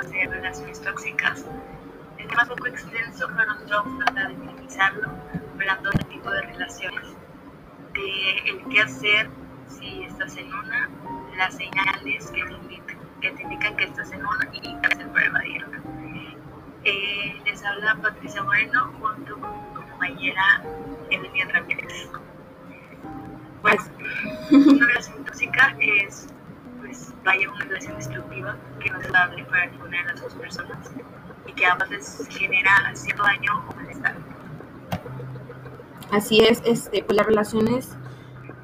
hacer relaciones tóxicas. El tema es un poco extenso, pero nosotros tratar de minimizarlo, hablando del tipo de relaciones, de el qué hacer si estás en una, las señales que te indican que, te indican que estás en una y qué hacer para evadirla. Eh, les habla Patricia Moreno junto con mi compañera Emilia Ramírez. Pues, una relación tóxica es, vaya una relación destructiva que no es saludable para ninguna de las dos personas y que a veces genera cierto daño o malestar. Así es, este, pues las relaciones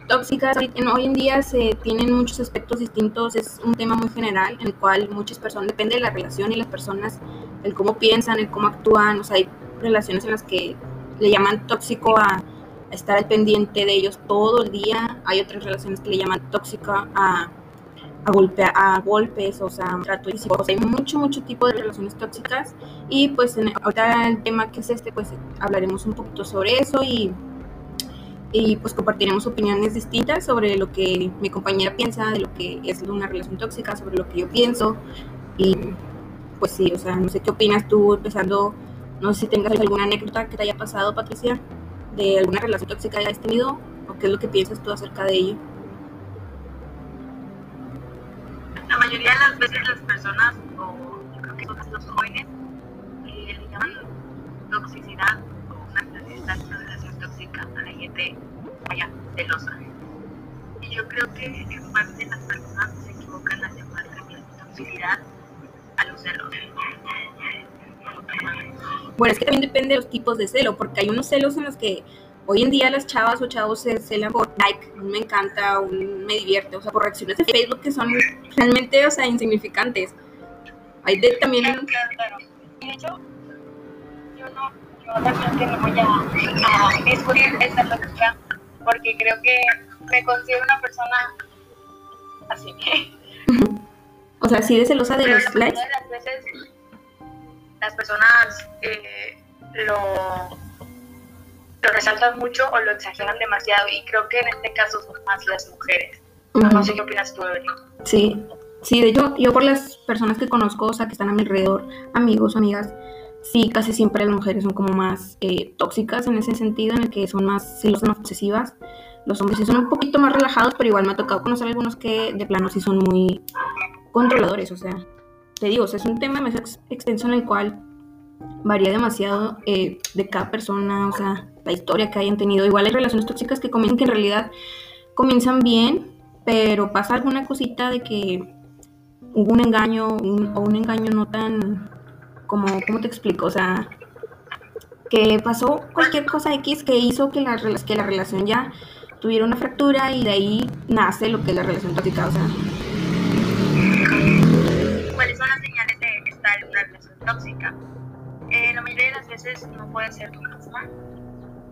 tóxicas hoy en día se tienen muchos aspectos distintos, es un tema muy general en el cual muchas personas, depende de la relación y las personas, el cómo piensan, el cómo actúan, o sea, hay relaciones en las que le llaman tóxico a, estar al pendiente de ellos todo el día, hay otras relaciones que le llaman tóxica a, a, a golpes, o sea, trato o sea, hay mucho, mucho tipo de relaciones tóxicas y pues en, ahorita el tema que es este, pues hablaremos un poquito sobre eso y y pues compartiremos opiniones distintas sobre lo que mi compañera piensa, de lo que es una relación tóxica, sobre lo que yo pienso. Y pues sí, o sea, no sé qué opinas tú, empezando, no sé si tengas alguna anécdota que te haya pasado, Patricia, de alguna relación tóxica que hayas tenido, o qué es lo que piensas tú acerca de ello. Mayoría de las veces las personas, o yo creo que son los jóvenes, eh, le llaman toxicidad o una relación tóxica a la gente vaya celosa. Y yo creo que en parte las personas se equivocan al llamar toxicidad a los celos. Bueno, es que también depende de los tipos de celo, porque hay unos celos en los que hoy en día las chavas o chavos se celan por like, me encanta, un me divierte, o sea, por reacciones de Facebook que son realmente, o sea, insignificantes. Hay de, también... Claro, claro, claro. de hecho, yo no, yo también que no voy a, a discutir esta lógica, porque creo que me considero una persona así. o sea, sí de celosa de los likes. Las veces las personas eh, lo, lo resaltan mucho o lo exageran demasiado y creo que en este caso son más las mujeres. No sé qué opinas tú, Evelyn. Sí, sí, de hecho, yo por las personas que conozco, o sea, que están a mi alrededor, amigos, amigas, sí, casi siempre las mujeres son como más eh, tóxicas en ese sentido, en el que son más celosas, obsesivas. Los hombres sí son un poquito más relajados, pero igual me ha tocado conocer algunos que de plano sí son muy controladores, o sea, te digo, es un tema más extenso en el cual varía demasiado eh, de cada persona, o sea, historia que hayan tenido. Igual hay relaciones tóxicas que comienzan que en realidad comienzan bien, pero pasa alguna cosita de que hubo un engaño o un engaño no tan como, ¿cómo te explico? O sea, que pasó cualquier cosa X que hizo que la, que la relación ya tuviera una fractura y de ahí nace lo que es la relación tóxica, o sea. ¿Cuáles son las señales de estar en una relación tóxica? Eh, la mayoría de las veces no puede ser tu misma.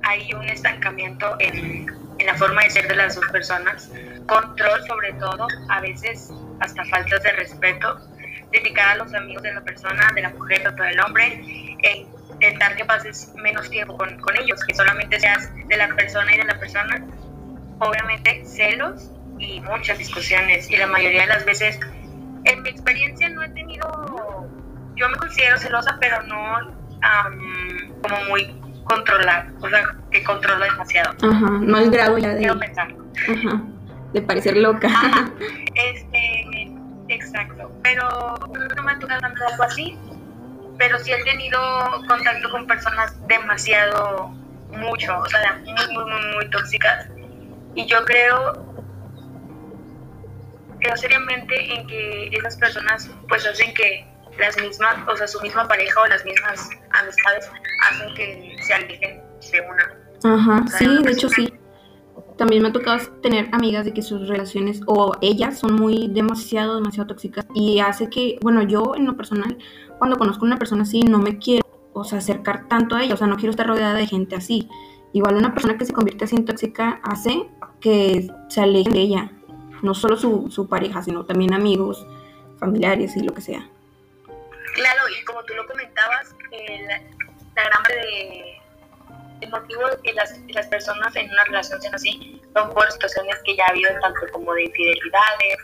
Hay un estancamiento en, en la forma de ser de las dos personas, control sobre todo, a veces hasta faltas de respeto, dedicar a los amigos de la persona, de la mujer o del hombre, e intentar que pases menos tiempo con, con ellos, que solamente seas de la persona y de la persona. Obviamente celos y muchas discusiones. Y la mayoría de las veces, en mi experiencia no he tenido, yo me considero celosa, pero no como muy controlar, o sea, que controlo demasiado. Ajá, no al grado ya de... Ajá, de parecer loca. Este, exacto, pero no me ha tocado tanto algo así, pero sí he tenido contacto con personas demasiado, mucho, o sea, muy, muy, muy, muy tóxicas. Y yo creo creo seriamente en que esas personas pues hacen que las mismas, o sea, su misma pareja o las mismas amistades hacen que se alejen de una. Ajá, sí, de hecho sí. También me ha tocado tener amigas de que sus relaciones o ellas son muy demasiado, demasiado tóxicas y hace que, bueno, yo en lo personal, cuando conozco a una persona así, no me quiero, o sea, acercar tanto a ella, o sea, no quiero estar rodeada de gente así. Igual una persona que se convierte así en tóxica hace que se aleje de ella, no solo su, su pareja, sino también amigos, familiares y lo que sea. Claro, y como tú lo comentabas, el, la gran de el motivo de que las, las, personas en una relación sean así son por situaciones que ya ha habido tanto como de infidelidades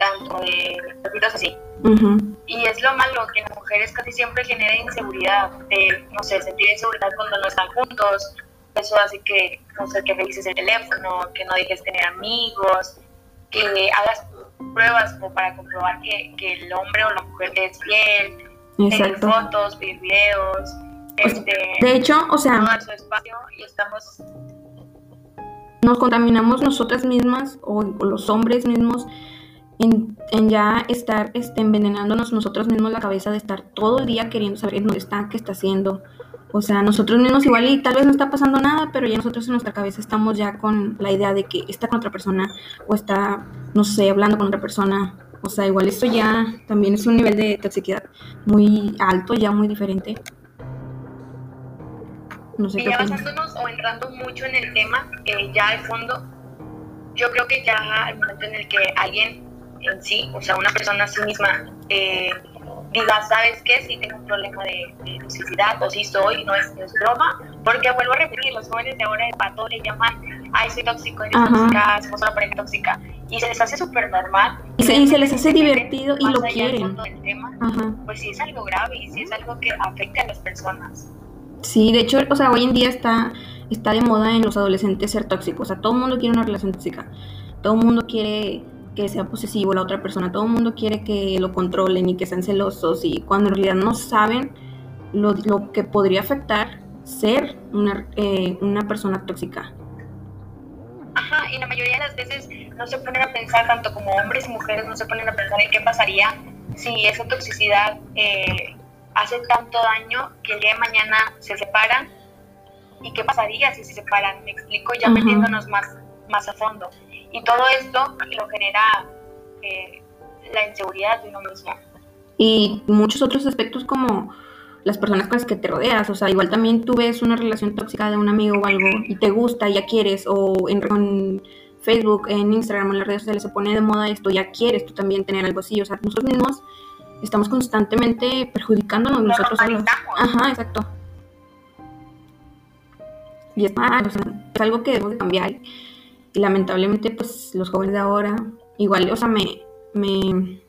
tanto de cositas así. Y es lo malo que las mujeres casi siempre genera inseguridad, de, no sé, sentir inseguridad cuando no están juntos. Eso hace que, no sé, que revises el teléfono, que no dejes tener amigos, que hagas pruebas como para comprobar que, que el hombre o la mujer te es fiel, Exacto. fotos, ver videos, este, De hecho, o sea, dar su espacio y estamos nos contaminamos nosotras mismas o, o los hombres mismos en, en ya estar este, envenenándonos nosotros mismos la cabeza de estar todo el día queriendo saber dónde está, qué está haciendo. O sea, nosotros mismos igual y tal vez no está pasando nada, pero ya nosotros en nuestra cabeza estamos ya con la idea de que está con otra persona o está, no sé, hablando con otra persona. O sea, igual esto ya también es un nivel de toxicidad muy alto, ya muy diferente. No sé Y qué ya basándonos o entrando mucho en el tema, eh, ya al fondo, yo creo que ya al momento en el que alguien en sí, o sea, una persona a sí misma, eh, diga, ¿sabes qué? Si tengo un problema de, de toxicidad, o si soy, no es, no es broma, porque vuelvo a repetir, los jóvenes de ahora de pato le llaman, ay, soy tóxico, eres Ajá. tóxica, somos una pareja tóxica, y se les hace súper normal. Y se, y se les hace divertido y lo quieren. del tema, Ajá. pues sí es algo grave y sí es algo que afecta a las personas. Sí, de hecho, o sea, hoy en día está, está de moda en los adolescentes ser tóxicos. O sea, todo el mundo quiere una relación tóxica. Todo el mundo quiere que sea posesivo la otra persona. Todo el mundo quiere que lo controlen y que sean celosos. Y cuando en realidad no saben lo, lo que podría afectar ser una, eh, una persona tóxica. Y la mayoría de las veces no se ponen a pensar, tanto como hombres y mujeres, no se ponen a pensar en qué pasaría si esa toxicidad eh, hace tanto daño que el día de mañana se separan y qué pasaría si se separan, me explico, ya metiéndonos más, más a fondo. Y todo esto lo genera eh, la inseguridad de uno mismo. Y muchos otros aspectos como las personas con las que te rodeas. O sea, igual también tú ves una relación tóxica de un amigo o algo y te gusta, ya quieres, o en, en Facebook, en Instagram, en las redes sociales se pone de moda esto, ya quieres tú también tener algo así. O sea, nosotros mismos estamos constantemente perjudicándonos Lo nosotros solos. Ajá, exacto. Y es mal, o sea, es algo que debemos de cambiar. Y lamentablemente, pues los jóvenes de ahora, igual, o sea, me, me,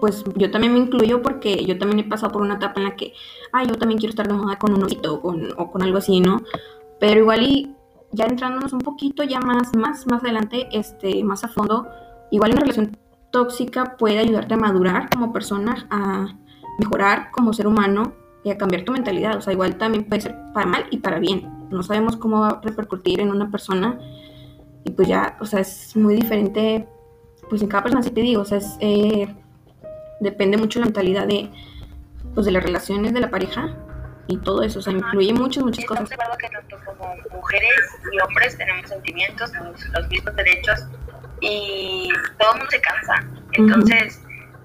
pues yo también me incluyo porque yo también he pasado por una etapa en la que, ay, yo también quiero estar de moda con un osito o con, o con algo así, ¿no? Pero igual y ya entrándonos un poquito ya más, más, más adelante, este, más a fondo, igual una relación tóxica puede ayudarte a madurar como persona, a mejorar como ser humano y a cambiar tu mentalidad. O sea, igual también puede ser para mal y para bien. No sabemos cómo va a repercutir en una persona y pues ya, o sea, es muy diferente, pues en cada persona, así te digo, o sea, es, eh, depende mucho la mentalidad de, pues de las relaciones de la pareja y todo eso, o sea, incluye muchas, muchas cosas. acuerdo que tanto como mujeres y hombres tenemos sentimientos, tenemos los mismos derechos y todo el mundo se cansa. Entonces,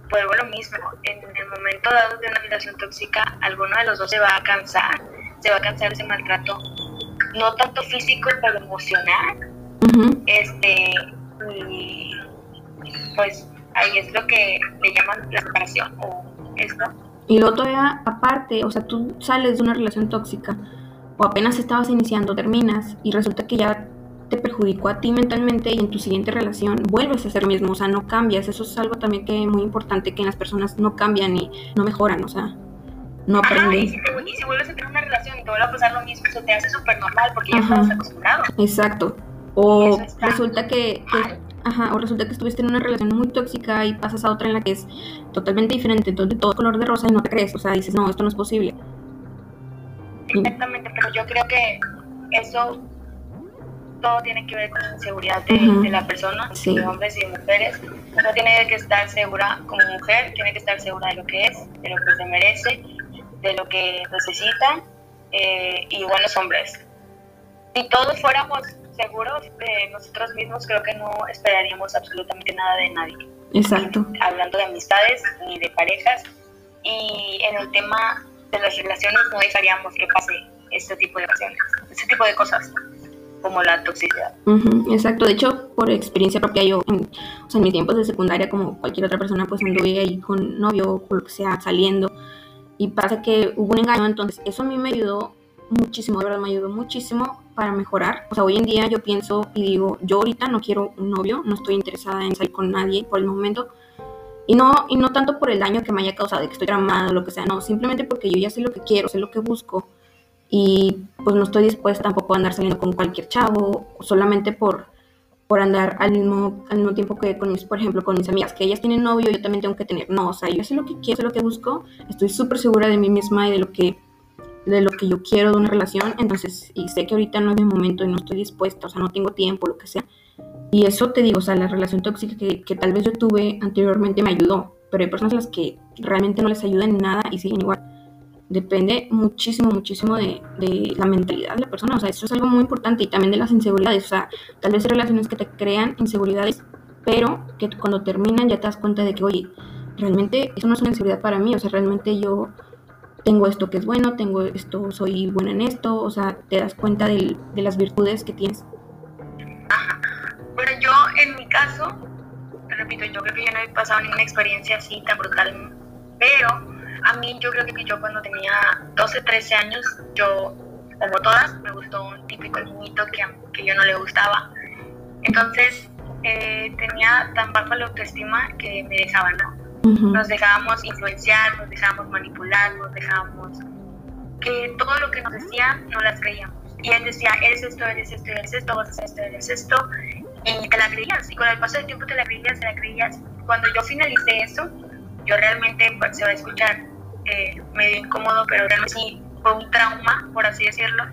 vuelvo a lo mismo. En el momento dado de una relación tóxica, alguno de los dos se va a cansar, se va a cansar ese maltrato, no tanto físico, pero emocional. Este, y pues ahí es lo que le llaman la separación o esto. Y luego todavía, aparte, o sea, tú sales de una relación tóxica o apenas estabas iniciando, terminas y resulta que ya te perjudicó a ti mentalmente y en tu siguiente relación vuelves a ser mismo, o sea, no cambias. Eso es algo también que es muy importante, que las personas no cambian y no mejoran, o sea, no y aprenden. si, y si vuelves a tener una relación y te vuelve a pasar lo mismo, se te hace súper normal porque ya estás acostumbrado. Exacto. O eso resulta que. Ajá, o resulta que estuviste en una relación muy tóxica y pasas a otra en la que es totalmente diferente, entonces todo color de rosa y no te crees, o sea, dices, no, esto no es posible. Exactamente, pero yo creo que eso todo tiene que ver con la inseguridad de, la persona, Sí. de hombres y de mujeres. Uno tiene que estar segura como mujer, tiene que estar segura de lo que es, de lo que se merece, de lo que necesita, eh, y los hombres. Si todos fuéramos seguros de nosotros mismos, creo que no esperaríamos absolutamente nada de nadie. Exacto. hablando de amistades ni de parejas. Y en el tema de las relaciones no dejaríamos que pase este tipo de relaciones, este tipo de cosas, como la toxicidad. Ujú, exacto, de hecho, por experiencia propia, yo, en, o sea, en mis tiempos de secundaria, como cualquier otra persona, pues anduve ahí con novio o lo que sea, saliendo, y pasa que hubo un engaño, entonces eso a mí me ayudó muchísimo, de verdad me ayudó muchísimo para mejorar. O sea, hoy en día yo pienso y digo, yo ahorita no quiero un novio, no estoy interesada en salir con nadie por el momento. Y no, y no tanto por el daño que me haya causado, de que estoy tramada lo que sea, no, simplemente porque yo ya sé lo que quiero, sé lo que busco. Y pues no estoy dispuesta tampoco a andar saliendo con cualquier chavo, solamente por, por andar al mismo, al mismo tiempo que con mis, por ejemplo, con mis amigas, que ellas tienen novio, yo también tengo que tener. No, o sea, yo sé lo que quiero, sé lo que busco, estoy súper segura de mí misma y de lo que de lo que yo quiero de una relación, entonces, y sé que ahorita no es mi momento y no estoy dispuesta, o sea, no tengo tiempo, lo que sea. Y eso te digo, o sea, la relación tóxica que, que tal vez yo tuve anteriormente me ayudó, pero hay personas a las que realmente no les ayuda en nada y siguen igual. Depende muchísimo, muchísimo de, de, la mentalidad de la persona, o sea, eso es algo muy importante y también de las inseguridades, o sea, tal vez hay relaciones que te crean inseguridades, pero que cuando terminan ya te das cuenta de que, oye, realmente eso no es una inseguridad para mí, o sea, realmente yo tengo esto que es bueno, tengo esto, soy buena en esto, o sea, te das cuenta de, de las virtudes que tienes. Ajá. Bueno, yo en mi caso, te repito, yo creo que yo no he pasado ninguna experiencia así tan brutal, pero a mí yo creo que yo cuando tenía 12, 13 años, yo, como todas, me gustó un típico niñito que, que yo no le gustaba. Entonces, eh, tenía tan baja la autoestima que me dejaban, ¿no? Nos dejábamos influenciar, nos dejábamos manipular, nos dejábamos que todo lo que nos decía no las creíamos. Y él decía, eres esto, eres esto, eres esto, vas a hacer esto, eres esto. Y te la creías. Y con el paso del tiempo te la creías, te la creías. Cuando yo finalicé eso, yo realmente, pues, se va a escuchar eh, medio incómodo, pero realmente sí fue un trauma, por así decirlo.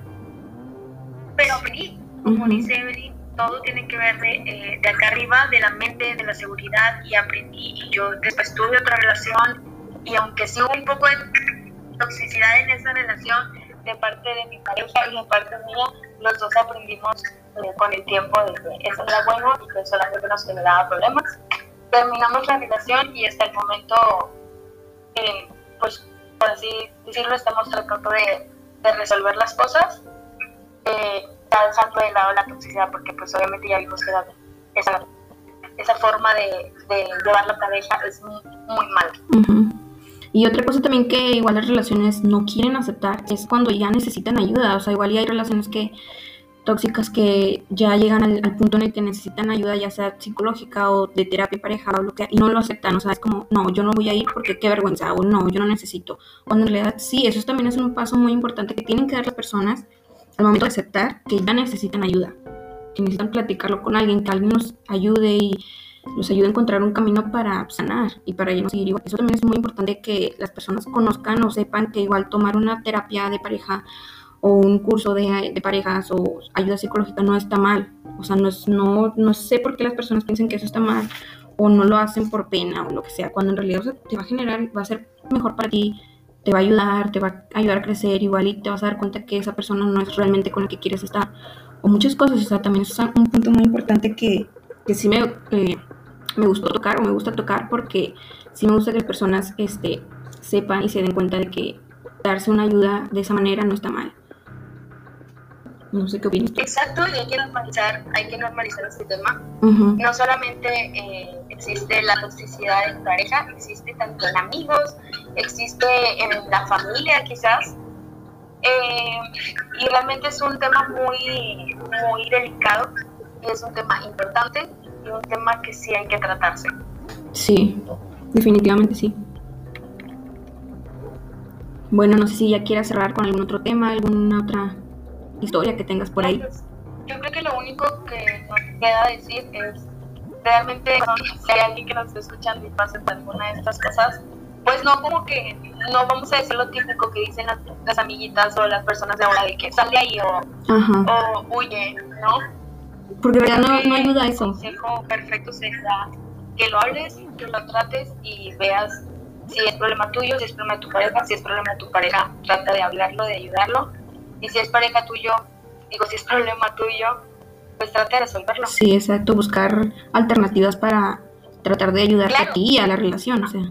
Pero aprendí, como dice Evelyn, todo tiene que ver de, eh, de, acá arriba, de la mente, de la seguridad y aprendí. Y yo después tuve otra relación y aunque sí hubo un poco de toxicidad en esa relación de parte de mi pareja y de parte mía, los dos aprendimos eh, con el tiempo de que eso era bueno y que solamente nos generaba problemas. Terminamos la relación y hasta el momento, eh, pues por así decirlo, estamos tratando de resolver las cosas. Ya dejando de lado la toxicidad porque pues obviamente ya vimos que esa, esa forma de, de, llevar la pareja es muy, muy mala. Uh-huh. Y otra cosa también que igual las relaciones no quieren aceptar es cuando ya necesitan ayuda, o sea, igual ya hay relaciones que tóxicas que ya llegan al, al, punto en el que necesitan ayuda, ya sea psicológica o de terapia pareja o lo que y no lo aceptan, o sea, es como, no, yo no voy a ir porque qué vergüenza, o no, yo no necesito. Cuando en realidad sí, eso también es un paso muy importante que tienen que dar las personas al momento de aceptar que ya necesitan ayuda, que necesitan platicarlo con alguien, que alguien nos ayude y los ayude a encontrar un camino para sanar y para ya no seguir. Eso también es muy importante que las personas conozcan o sepan que igual tomar una terapia de pareja o un curso de, de parejas o ayuda psicológica no está mal. O sea, no, es, no, no sé por qué las personas piensan que eso está mal o no lo hacen por pena o lo que sea, cuando en realidad te va a generar, va a ser mejor para ti te va a ayudar, te va a ayudar a crecer igual y te vas a dar cuenta que esa persona no es realmente con la que quieres estar. O muchas cosas, o sea, también es un punto muy importante que, que sí me, eh, me gustó tocar o me gusta tocar porque sí me gusta que las personas este, sepan y se den cuenta de que darse una ayuda de esa manera no está mal. No sé qué opinas. Exacto, y hay que normalizar, hay que normalizar este tema. No solamente eh, existe la toxicidad en pareja, existe tanto en amigos, existe en la familia quizás. Eh, y realmente es un tema muy, muy delicado y es un tema importante y un tema que sí hay que tratarse. Sí, definitivamente sí. Bueno, no sé si ya quieras cerrar con algún otro tema, alguna otra historia que tengas por ahí. Yo creo que lo único que nos queda decir es realmente si hay alguien que nos esté escuchando y pase por alguna de estas cosas, pues no como que no vamos a decir lo típico que dicen las, las amiguitas o las personas de ahora de que sale ahí o, o huye, ¿no? Porque verdad no, no ayuda eso. El consejo perfecto sería que lo hables, que lo trates y veas si es problema tuyo, si es problema de tu pareja, si es problema de tu pareja, trata de hablarlo, de ayudarlo. Y si es pareja tuyo, digo, si es problema tuyo, pues trata de resolverlo. Sí, exacto, buscar alternativas para tratar de ayudarte claro. a ti y a la relación, o sea.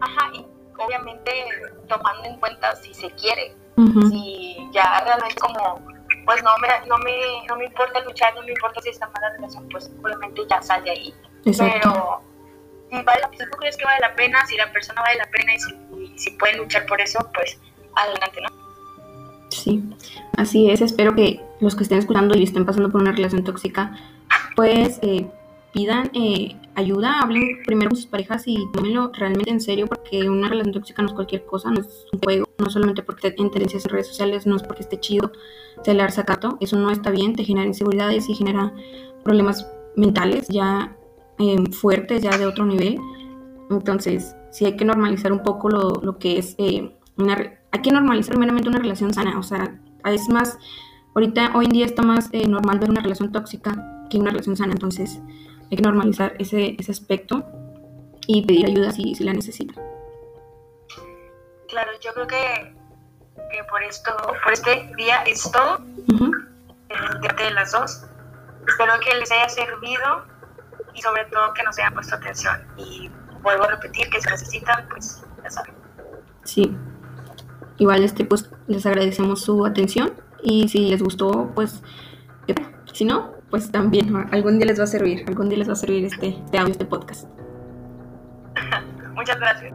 Ajá, y obviamente tomando en cuenta si se quiere, si ya realmente como, pues no me, no, me, no me importa luchar, no me importa si está mala relación, pues simplemente ya sal de ahí. Exacto. Pero si, vale, si tú crees que vale la pena, si la persona vale la pena y si, y si puede luchar por eso, pues adelante, ¿no? Sí, así es. Espero que los que estén escuchando y estén pasando por una relación tóxica, pues eh, pidan eh, ayuda, hablen primero con sus parejas y tómenlo realmente en serio porque una relación tóxica no es cualquier cosa, no es un juego, no solamente porque en tendencias en redes sociales, no es porque esté chido celar sacato, eso no está bien, te genera inseguridades y genera problemas mentales ya eh, fuertes, ya de otro nivel. Entonces, sí hay que normalizar un poco lo, lo que es eh. Hay que normalizar meramente una relación sana, o sea, es más, ahorita, hoy en día está más eh, normal ver una relación tóxica que una relación sana, entonces hay que normalizar ese, ese aspecto y pedir ayuda si, si la necesitan. Claro, yo creo que, que por esto, por este día es todo Ujú. de las dos. Espero que les haya servido y sobre todo que nos hayan puesto atención. Y vuelvo a repetir que si necesitan, pues ya saben. Sí. Igual este pues les agradecemos su atención y si les gustó pues si no pues también algún día les va a servir algún día les va a servir este, este audio este podcast Muchas gracias.